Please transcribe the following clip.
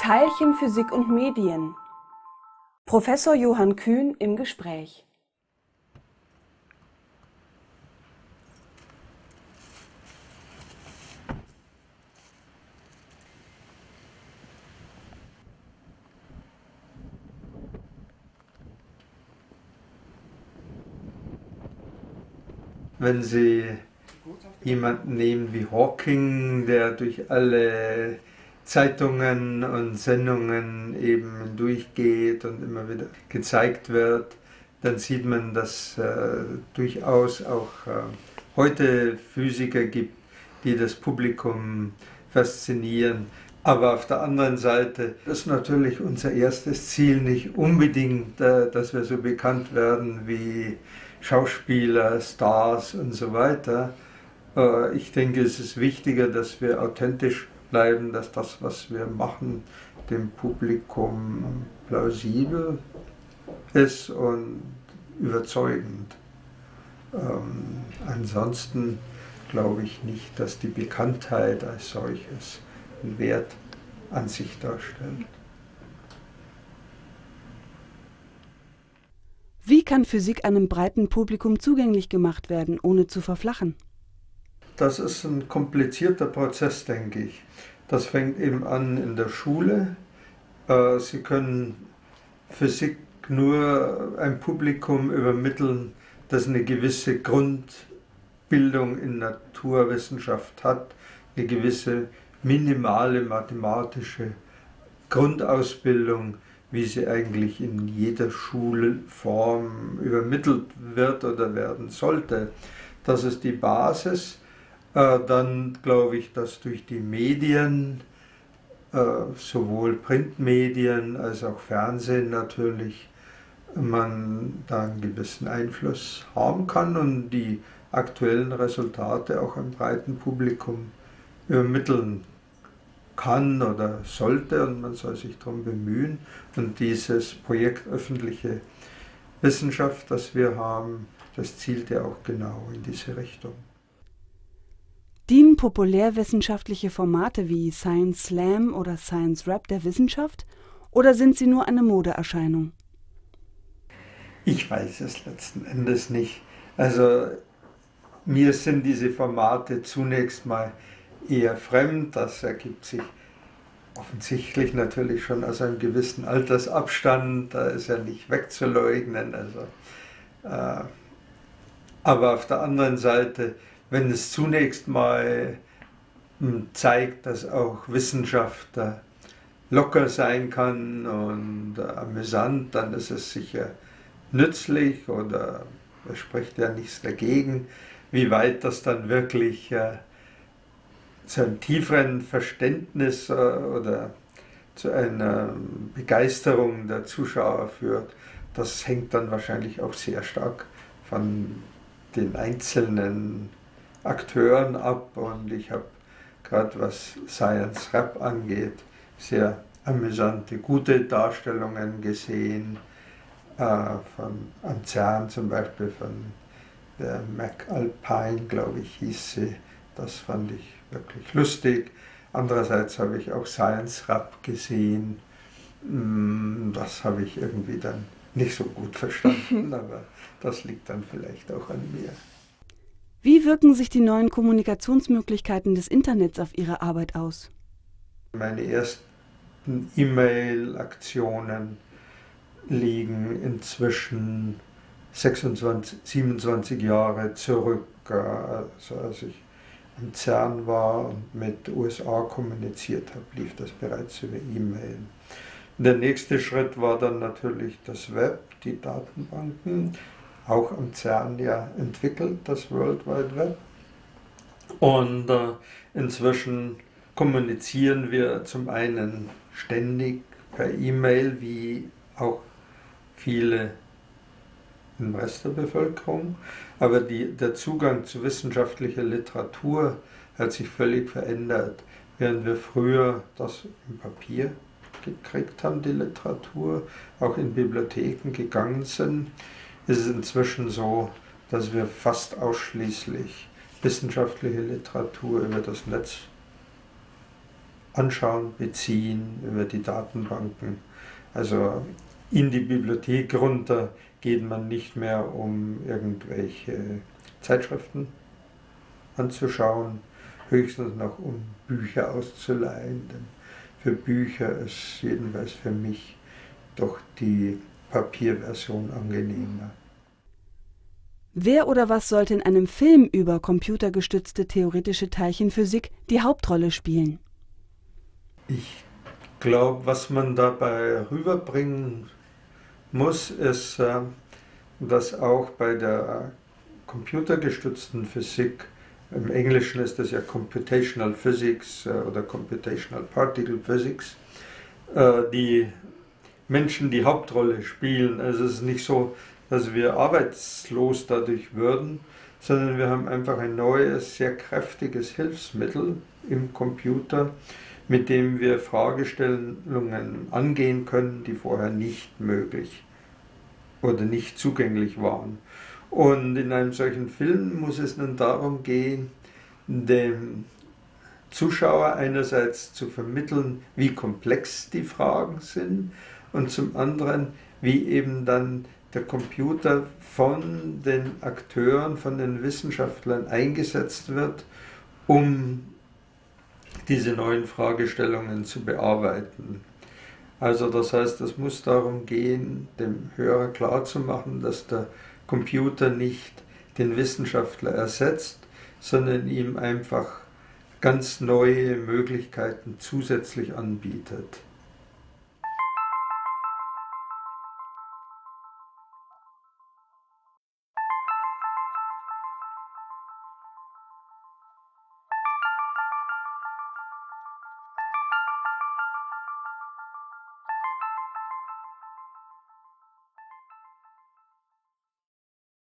Teilchenphysik und Medien. Professor Johann Kühn im Gespräch. Wenn Sie jemanden nehmen wie Hawking, der durch alle Zeitungen und Sendungen eben durchgeht und immer wieder gezeigt wird, dann sieht man, dass äh, durchaus auch äh, heute Physiker gibt, die das Publikum faszinieren. Aber auf der anderen Seite ist natürlich unser erstes Ziel nicht unbedingt, äh, dass wir so bekannt werden wie Schauspieler, Stars und so weiter. Äh, ich denke, es ist wichtiger, dass wir authentisch bleiben, dass das, was wir machen, dem Publikum plausibel ist und überzeugend. Ähm, ansonsten glaube ich nicht, dass die Bekanntheit als solches einen Wert an sich darstellt. Wie kann Physik einem breiten Publikum zugänglich gemacht werden, ohne zu verflachen? Das ist ein komplizierter Prozess, denke ich. Das fängt eben an in der Schule. Äh, Sie können Physik nur ein Publikum übermitteln, das eine gewisse Grundbildung in Naturwissenschaft hat, eine gewisse minimale mathematische Grundausbildung, wie sie eigentlich in jeder Schulform übermittelt wird oder werden sollte. Das ist die Basis. Äh, dann glaube ich, dass durch die Medien, äh, sowohl Printmedien als auch Fernsehen natürlich, man da einen gewissen Einfluss haben kann und die aktuellen Resultate auch einem breiten Publikum übermitteln kann oder sollte und man soll sich darum bemühen. Und dieses Projekt öffentliche Wissenschaft, das wir haben, das zielt ja auch genau in diese Richtung. Populärwissenschaftliche Formate wie Science Slam oder Science Rap der Wissenschaft oder sind sie nur eine Modeerscheinung? Ich weiß es letzten Endes nicht. Also mir sind diese Formate zunächst mal eher fremd. Das ergibt sich offensichtlich natürlich schon aus einem gewissen Altersabstand. Da ist ja nicht wegzuleugnen. Also, äh, aber auf der anderen Seite wenn es zunächst mal hm, zeigt, dass auch Wissenschaft locker sein kann und amüsant, dann ist es sicher nützlich oder es spricht ja nichts dagegen. Wie weit das dann wirklich äh, zu einem tieferen Verständnis äh, oder zu einer Begeisterung der Zuschauer führt, das hängt dann wahrscheinlich auch sehr stark von den einzelnen Akteuren ab und ich habe gerade was Science Rap angeht, sehr amüsante, gute Darstellungen gesehen, äh, von Anzern zum Beispiel, von der Mac Alpine, glaube ich, hieß sie. Das fand ich wirklich lustig. Andererseits habe ich auch Science Rap gesehen. Mm, das habe ich irgendwie dann nicht so gut verstanden, aber das liegt dann vielleicht auch an mir. Wie wirken sich die neuen Kommunikationsmöglichkeiten des Internets auf Ihre Arbeit aus? Meine ersten E-Mail-Aktionen liegen inzwischen 26, 27 Jahre zurück, also als ich im CERN war und mit USA kommuniziert habe, lief das bereits über E-Mail. Der nächste Schritt war dann natürlich das Web, die Datenbanken auch am CERN ja entwickelt, das World Wide Web. Und äh, inzwischen kommunizieren wir zum einen ständig per E-Mail, wie auch viele im Rest der Bevölkerung, aber die, der Zugang zu wissenschaftlicher Literatur hat sich völlig verändert. Während wir früher das im Papier gekriegt haben, die Literatur, auch in Bibliotheken gegangen sind, ist es inzwischen so, dass wir fast ausschließlich wissenschaftliche Literatur über das Netz anschauen, beziehen über die Datenbanken. Also in die Bibliothek runter geht man nicht mehr, um irgendwelche Zeitschriften anzuschauen, höchstens noch um Bücher auszuleihen. Denn für Bücher ist jedenfalls für mich doch die Papierversion angenehmer. Wer oder was sollte in einem Film über computergestützte theoretische Teilchenphysik die Hauptrolle spielen? Ich glaube, was man dabei rüberbringen muss, ist, äh, dass auch bei der computergestützten Physik, im Englischen ist das ja Computational Physics äh, oder Computational Particle Physics, äh, die Menschen die Hauptrolle spielen. Also es ist nicht so, dass wir arbeitslos dadurch würden, sondern wir haben einfach ein neues, sehr kräftiges Hilfsmittel im Computer, mit dem wir Fragestellungen angehen können, die vorher nicht möglich oder nicht zugänglich waren. Und in einem solchen Film muss es nun darum gehen, dem Zuschauer einerseits zu vermitteln, wie komplex die Fragen sind und zum anderen, wie eben dann der Computer von den Akteuren, von den Wissenschaftlern eingesetzt wird, um diese neuen Fragestellungen zu bearbeiten. Also das heißt, es muss darum gehen, dem Hörer klarzumachen, dass der Computer nicht den Wissenschaftler ersetzt, sondern ihm einfach ganz neue Möglichkeiten zusätzlich anbietet.